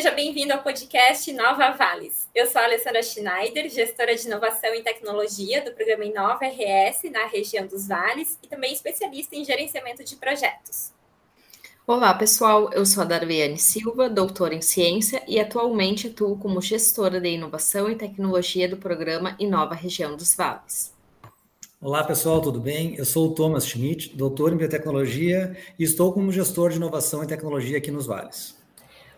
seja bem-vindo ao podcast Nova Vales. Eu sou a Alessandra Schneider, gestora de inovação e tecnologia do programa Inova RS na região dos Vales e também especialista em gerenciamento de projetos. Olá, pessoal. Eu sou a Darviane Silva, doutora em ciência e atualmente atuo como gestora de inovação e tecnologia do programa Inova Região dos Vales. Olá, pessoal, tudo bem? Eu sou o Thomas Schmidt, doutor em biotecnologia e estou como gestor de inovação e tecnologia aqui nos Vales.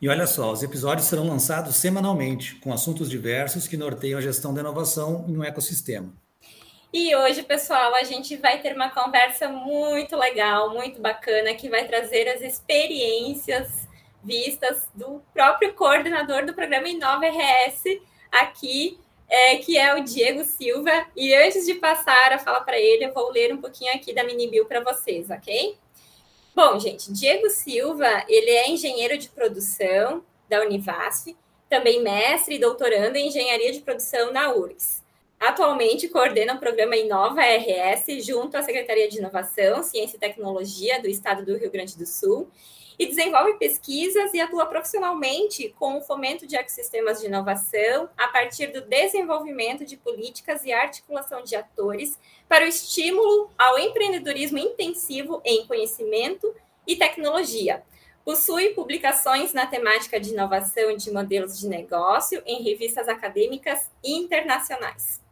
E olha só, os episódios serão lançados semanalmente, com assuntos diversos que norteiam a gestão da inovação em um ecossistema. E hoje, pessoal, a gente vai ter uma conversa muito legal, muito bacana, que vai trazer as experiências vistas do próprio coordenador do programa Inova RS aqui, é, que é o Diego Silva. E antes de passar a falar para ele, eu vou ler um pouquinho aqui da mini para vocês, ok? Bom, gente, Diego Silva, ele é engenheiro de produção da Univasf, também mestre e doutorando em engenharia de produção na URGS. Atualmente coordena o programa Inova RS junto à Secretaria de Inovação, Ciência e Tecnologia do Estado do Rio Grande do Sul e desenvolve pesquisas e atua profissionalmente com o fomento de ecossistemas de inovação a partir do desenvolvimento de políticas e articulação de atores para o estímulo ao empreendedorismo intensivo em conhecimento e tecnologia. Possui publicações na temática de inovação de modelos de negócio em revistas acadêmicas internacionais.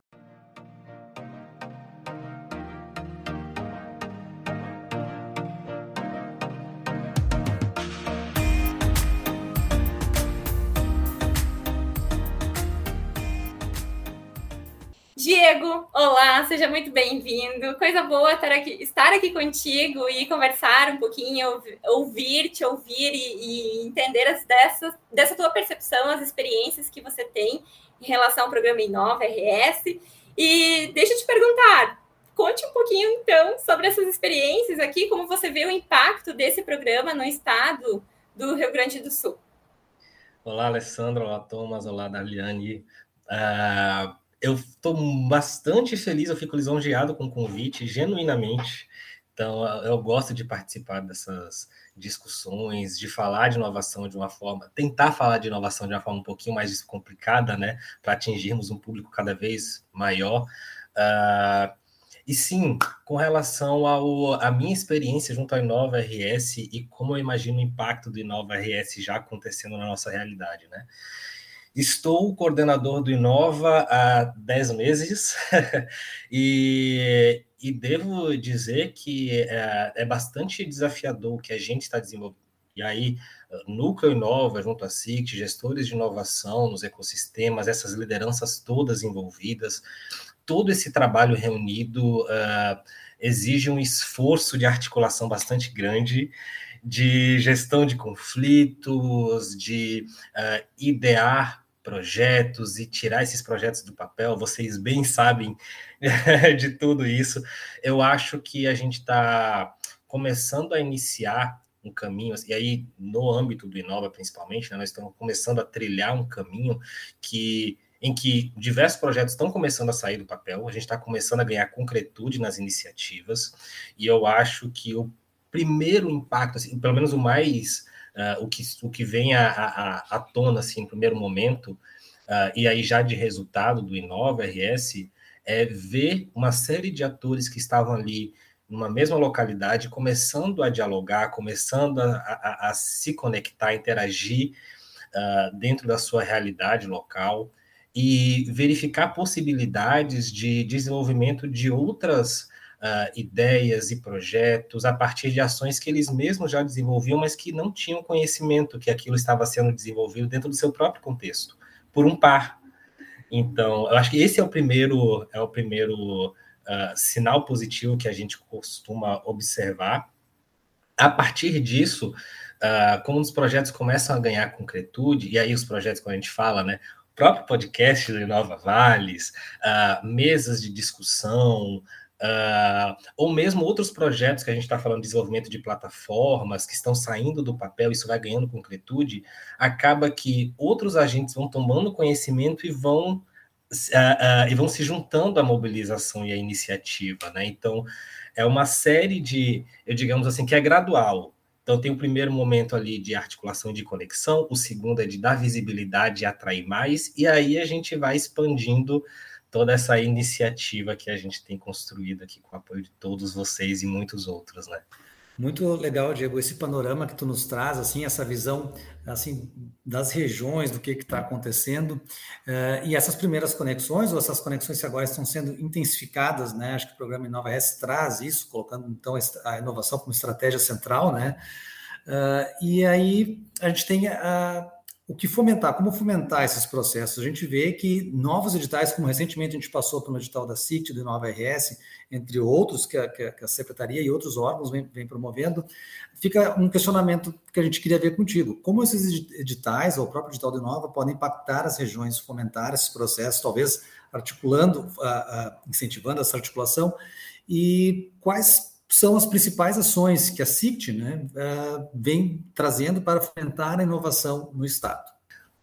Diego, olá, seja muito bem-vindo. Coisa boa estar aqui, estar aqui contigo e conversar um pouquinho, ouvir-te, ouvir e, e entender as, dessa, dessa tua percepção, as experiências que você tem em relação ao programa Inova RS. E deixa eu te perguntar, conte um pouquinho então sobre essas experiências aqui, como você vê o impacto desse programa no estado do Rio Grande do Sul. Olá, Alessandra, olá, Thomas, olá, Daliane. Uh eu estou bastante feliz, eu fico lisonjeado com o convite, genuinamente. Então, eu gosto de participar dessas discussões, de falar de inovação de uma forma, tentar falar de inovação de uma forma um pouquinho mais complicada, né, para atingirmos um público cada vez maior. Uh, e sim, com relação à minha experiência junto ao Inova RS e como eu imagino o impacto do Inova RS já acontecendo na nossa realidade, né? Estou coordenador do Inova há 10 meses e, e, devo dizer que é, é, bastante desafiador o que a gente está desenvolvendo. E aí, Núcleo Inova, junto à SICT, gestores de inovação nos ecossistemas, essas lideranças todas envolvidas, todo esse trabalho reunido uh, exige um esforço de articulação bastante grande de gestão de conflitos, de uh, idear projetos e tirar esses projetos do papel, vocês bem sabem de tudo isso. Eu acho que a gente está começando a iniciar um caminho, e aí no âmbito do Inova principalmente, né, nós estamos começando a trilhar um caminho que em que diversos projetos estão começando a sair do papel, a gente está começando a ganhar concretude nas iniciativas, e eu acho que o primeiro impacto, assim, pelo menos o mais uh, o, que, o que vem à, tona, assim, no primeiro momento, uh, e aí já de resultado do Inova RS, é ver uma série de atores que estavam ali numa mesma localidade, começando a dialogar, começando a, a, a se conectar, interagir uh, dentro da sua realidade local e verificar possibilidades de desenvolvimento de outras uh, ideias e projetos a partir de ações que eles mesmos já desenvolviam, mas que não tinham conhecimento que aquilo estava sendo desenvolvido dentro do seu próprio contexto, por um par. Então, eu acho que esse é o primeiro, é o primeiro uh, sinal positivo que a gente costuma observar. A partir disso, uh, como os projetos começam a ganhar concretude, e aí os projetos, quando a gente fala, né, próprio podcast do Inova Vales, uh, mesas de discussão, Uh, ou mesmo outros projetos que a gente está falando de desenvolvimento de plataformas que estão saindo do papel, isso vai ganhando concretude, acaba que outros agentes vão tomando conhecimento e vão, uh, uh, e vão se juntando à mobilização e à iniciativa. Né? Então, é uma série de, eu digamos assim, que é gradual. Então, tem o primeiro momento ali de articulação e de conexão, o segundo é de dar visibilidade e atrair mais, e aí a gente vai expandindo toda essa iniciativa que a gente tem construído aqui com o apoio de todos vocês e muitos outros, né? Muito legal, Diego, esse panorama que tu nos traz, assim, essa visão, assim, das regiões, do que está acontecendo, uh, e essas primeiras conexões, ou essas conexões que agora estão sendo intensificadas, né? Acho que o programa Inova S traz isso, colocando então a inovação como estratégia central, né? Uh, e aí a gente tem a o que fomentar, como fomentar esses processos? A gente vê que novos editais, como recentemente a gente passou pelo edital da CIT, do Nova RS, entre outros, que a, que a Secretaria e outros órgãos vêm, vêm, promovendo, fica um questionamento que a gente queria ver contigo. Como esses editais, ou o próprio edital do Nova, podem impactar as regiões, fomentar esses processos, talvez articulando, uh, uh, incentivando essa articulação, e quais são as principais ações que a CICT né, uh, vem trazendo para fomentar a inovação no Estado.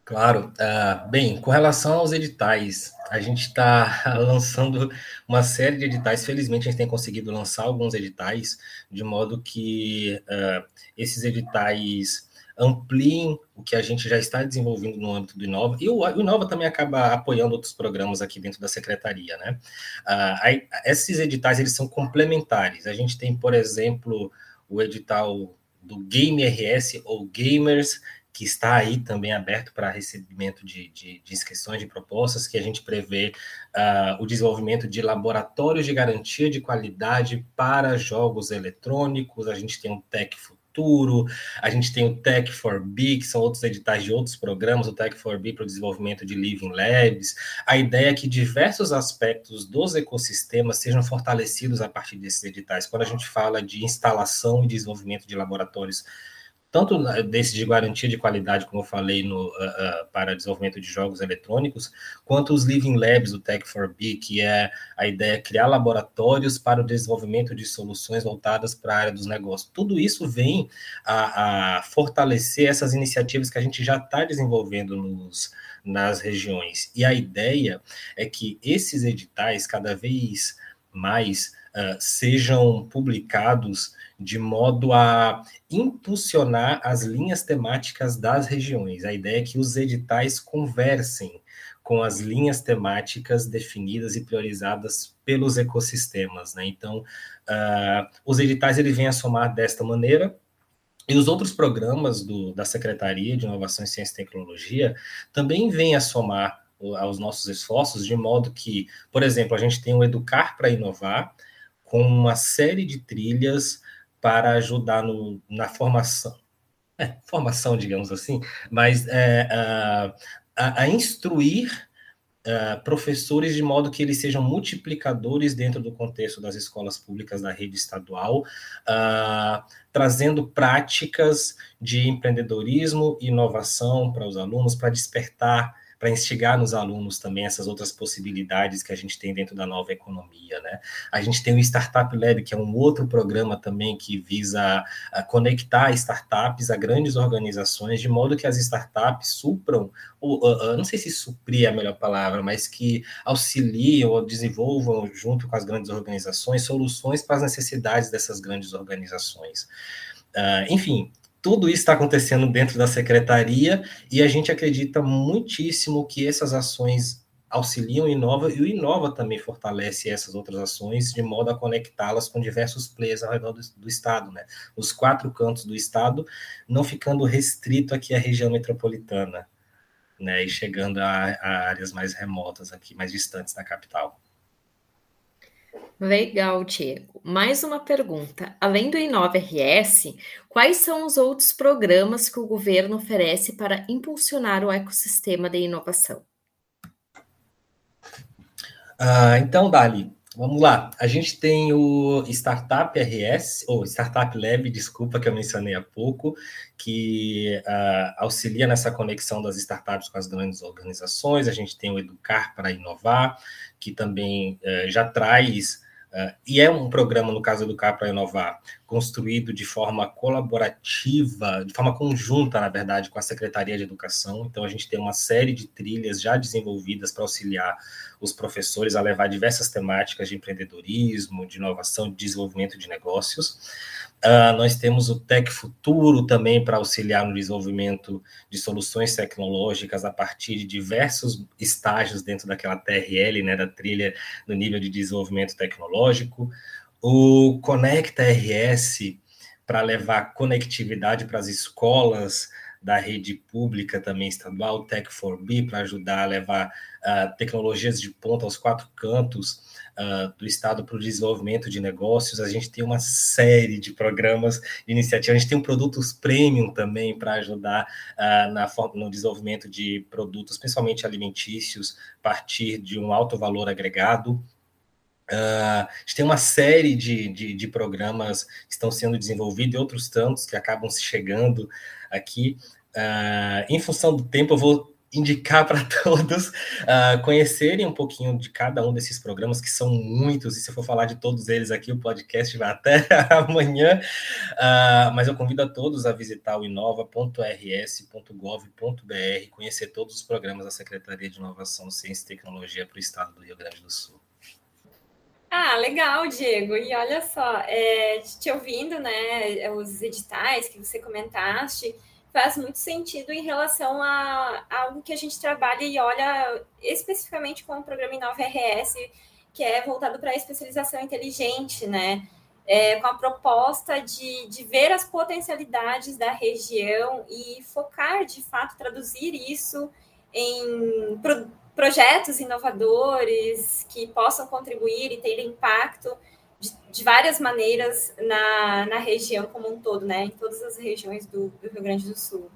Claro. Uh, bem, com relação aos editais, a gente está lançando uma série de editais. Felizmente, a gente tem conseguido lançar alguns editais, de modo que uh, esses editais ampliem o que a gente já está desenvolvendo no âmbito do Inova, e o, Inova também acaba apoiando outros programas aqui dentro da secretaria, né? Uh, aí, esses editais, eles são complementares. A gente tem, por exemplo, o edital do Game RS ou Gamers, que está aí também aberto para recebimento de, de, de, inscrições de propostas, que a gente prevê uh, o desenvolvimento de laboratórios de garantia de qualidade para jogos eletrônicos, a gente tem um Tech Futuro, a gente tem o Tech for B, que são outros editais de outros programas, o Tech for B para o desenvolvimento de Living Labs. A ideia é que diversos aspectos dos ecossistemas sejam fortalecidos a partir desses editais. Quando a gente fala de instalação e desenvolvimento de laboratórios tanto desse de garantia de qualidade, como eu falei, no, uh, uh, para desenvolvimento de jogos eletrônicos, quanto os Living Labs do Tech4B, que é a ideia de criar laboratórios para o desenvolvimento de soluções voltadas para a área dos negócios. Tudo isso vem a, a fortalecer essas iniciativas que a gente já está desenvolvendo nos, nas regiões. E a ideia é que esses editais, cada vez mais, uh, sejam publicados de modo a impulsionar as linhas temáticas das regiões. A ideia é que os editais conversem com as linhas temáticas definidas e priorizadas pelos ecossistemas. Né? Então, uh, os editais ele vêm a somar desta maneira, e os outros programas do, da Secretaria de Inovação, Ciência e Tecnologia também vêm a somar aos nossos esforços, de modo que, por exemplo, a gente tem o Educar para Inovar, com uma série de trilhas para ajudar no, na formação, é, formação, digamos assim, mas é, a, a, instruir Uh, professores de modo que eles sejam multiplicadores dentro do contexto das escolas públicas da rede estadual, trazendo práticas de empreendedorismo e inovação para os alunos, para despertar para instigar nos alunos também essas outras possibilidades que a gente tem dentro da nova economia, né? A gente tem o Startup Lab, que é um outro programa também que visa a conectar startups a grandes organizações, de modo que as startups supram, ou, não sei se suprir é a melhor palavra, mas que auxiliem ou desenvolvam junto com as grandes organizações soluções para as necessidades dessas grandes organizações. Uh, enfim, tudo isso está acontecendo dentro da secretaria e a gente acredita muitíssimo que essas ações auxiliam o Inova e o Inova também fortalece essas outras ações de modo a conectá-las com diversos players ao redor do, do, Estado, né? Os quatro cantos do Estado, não ficando restrito aqui à região metropolitana, né? E chegando a, a áreas mais remotas aqui, mais distantes da capital. Legal, Diego. Mais uma pergunta. Além do Inova RS, quais são os outros programas que o governo oferece para impulsionar o ecossistema de inovação? Ah, então, Dali, Vamos lá. A gente tem o Startup RS, ou Startup Lab, desculpa, que eu mencionei há pouco, que uh, auxilia nessa conexão das startups com as grandes organizações. A gente tem o Educar para Inovar, que também uh, já traz e é um programa, no caso do Educar para Inovar, construído de forma colaborativa, de forma conjunta, na verdade, com a Secretaria de Educação. Então, a gente tem uma série de trilhas já desenvolvidas para auxiliar os professores a levar diversas temáticas de empreendedorismo, de inovação, de desenvolvimento de negócios. Uh, nós temos o Tech Futuro também para auxiliar no desenvolvimento de soluções tecnológicas a partir de diversos estágios dentro daquela TRL, né, da trilha do nível de desenvolvimento tecnológico. O Conecta RS para levar conectividade para as escolas da rede pública também estadual, o Tech 4B, para ajudar a levar uh, tecnologias de ponta aos quatro cantos uh, do Estado para o desenvolvimento de negócios. A gente tem uma série de programas de iniciativa. A gente tem um produtos premium também para ajudar uh, na, no desenvolvimento de produtos, principalmente alimentícios, a partir de um alto valor agregado. Uh, a gente tem uma série de, de, de, programas que estão sendo desenvolvidos e outros tantos que acabam se chegando aqui. Uh, em função do tempo, eu vou indicar para todos uh, conhecerem um pouquinho de cada um desses programas, que são muitos, e se eu for falar de todos eles aqui, o podcast vai até amanhã, uh, mas eu convido a todos a visitar o inova.rs.gov.br, conhecer todos os programas da Secretaria de Inovação, Ciência e Tecnologia para o Estado do Rio Grande do Sul. Ah, legal, Diego. E olha só, é, te ouvindo, né, os editais que você comentaste, faz muito sentido em relação a, a algo que a gente trabalha e olha especificamente com o programa Inova RS, que é voltado para a especialização inteligente, né? É, com a proposta de, de ver as potencialidades da região e focar, de fato, traduzir isso em projetos inovadores que possam contribuir e ter impacto de, de, várias maneiras na, na região como um todo, né? Em todas as regiões do, do Rio Grande do Sul.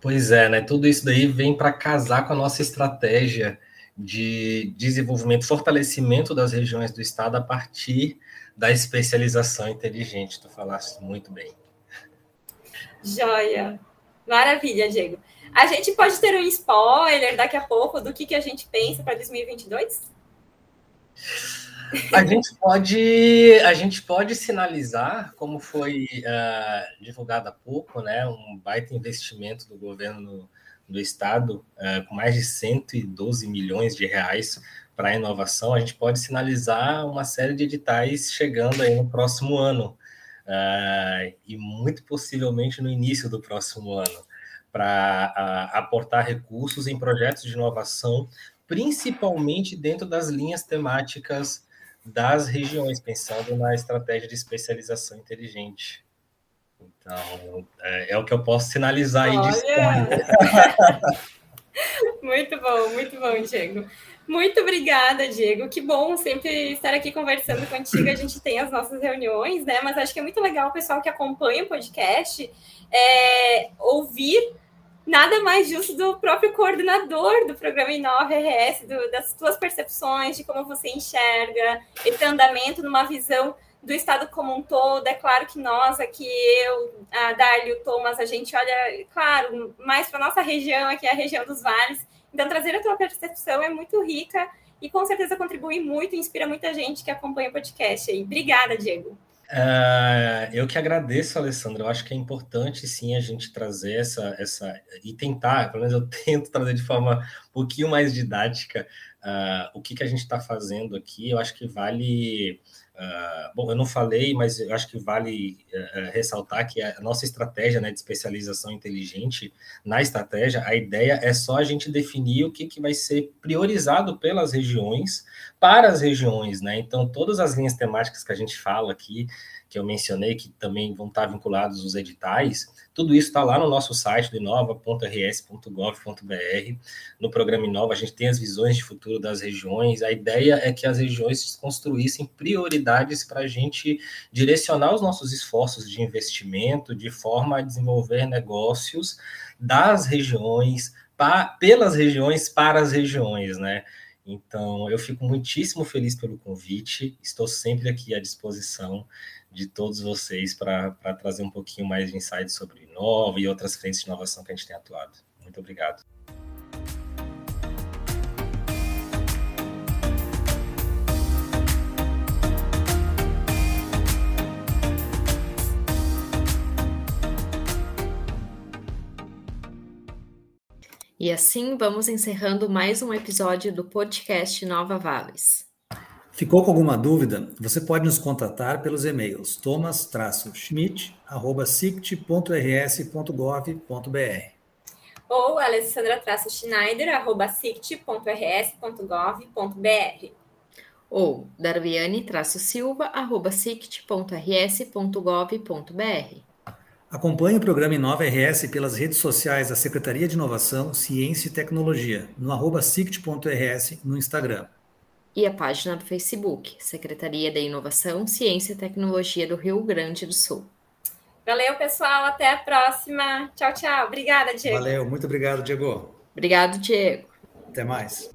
Pois é, né? Tudo isso daí vem para casar com a nossa estratégia de desenvolvimento, fortalecimento das regiões do estado a partir da especialização inteligente. Tu falaste muito bem. Joia! Maravilha, Diego. A gente pode ter um spoiler daqui a pouco do que, que a gente pensa para 2022? A gente pode, a gente pode sinalizar, como foi uh, divulgado há pouco, né, um baita investimento do governo do estado, uh, com mais de 112 milhões de reais para inovação, a gente pode sinalizar uma série de editais chegando aí no próximo ano, uh, e muito possivelmente no início do próximo ano, para aportar recursos em projetos de inovação principalmente dentro das linhas temáticas das regiões, pensando na estratégia de especialização inteligente. Então, é, é o que eu posso sinalizar aí de Muito bom, muito bom, Diego. Muito obrigada, Diego. Que bom sempre estar aqui conversando contigo. A gente tem as nossas reuniões, né? Mas acho que é muito legal o pessoal que acompanha o podcast é, ouvir nada mais justo do próprio coordenador do programa Inova RS, do, das suas percepções, de como você enxerga esse andamento numa visão do Estado como um todo. É claro que nós aqui, eu, a Dália, o Thomas, a gente olha, claro, mais para a nossa região, aqui a região dos vales. Então, trazer a tua percepção é muito rica e com certeza contribui muito e inspira muita gente que acompanha o podcast aí. Obrigada, Diego. Uh, eu que agradeço, Alessandro. Eu acho que é importante sim a gente trazer essa, essa e tentar, pelo menos eu tento trazer de forma um pouquinho mais didática uh, o que, que a gente está fazendo aqui. Eu acho que vale Uh, bom, eu não falei, mas eu acho que vale uh, ressaltar que a nossa estratégia né, de especialização inteligente, na estratégia, a ideia é só a gente definir o que, que vai ser priorizado pelas regiões para as regiões, né? Então, todas as linhas temáticas que a gente fala aqui, que eu mencionei, que também vão estar vinculados os editais, tudo isso está lá no nosso site do inova.rs.gov.br. No programa Inova, a gente tem as visões de futuro das regiões. A ideia é que as regiões construíssem prioridades para a gente direcionar os nossos esforços de investimento de forma a desenvolver negócios das regiões, pa, pelas regiões, para as regiões, né? Então, eu fico muitíssimo feliz pelo convite, estou sempre aqui à disposição de todos vocês para trazer um pouquinho mais de insights sobre Inova e outras frentes de inovação que a gente tem atuado. Muito obrigado. E assim vamos encerrando mais um episódio do podcast Nova Vales. Ficou com alguma dúvida? Você pode nos contatar pelos e-mails thomas-schmidt.sict.rs.gov.br ou alessandra-schneider.sict.rs.gov.br ou darwiane-silva.sict.rs.gov.br Acompanhe o programa Inova RS pelas redes sociais da Secretaria de Inovação, Ciência e Tecnologia, no arroba sict.rs no Instagram. E a página do Facebook, Secretaria de Inovação, Ciência e Tecnologia do Rio Grande do Sul. Valeu, pessoal. Até a próxima. Tchau, tchau. Obrigada, Diego. Valeu. Muito obrigado, Diego. Obrigado, Diego. Até mais.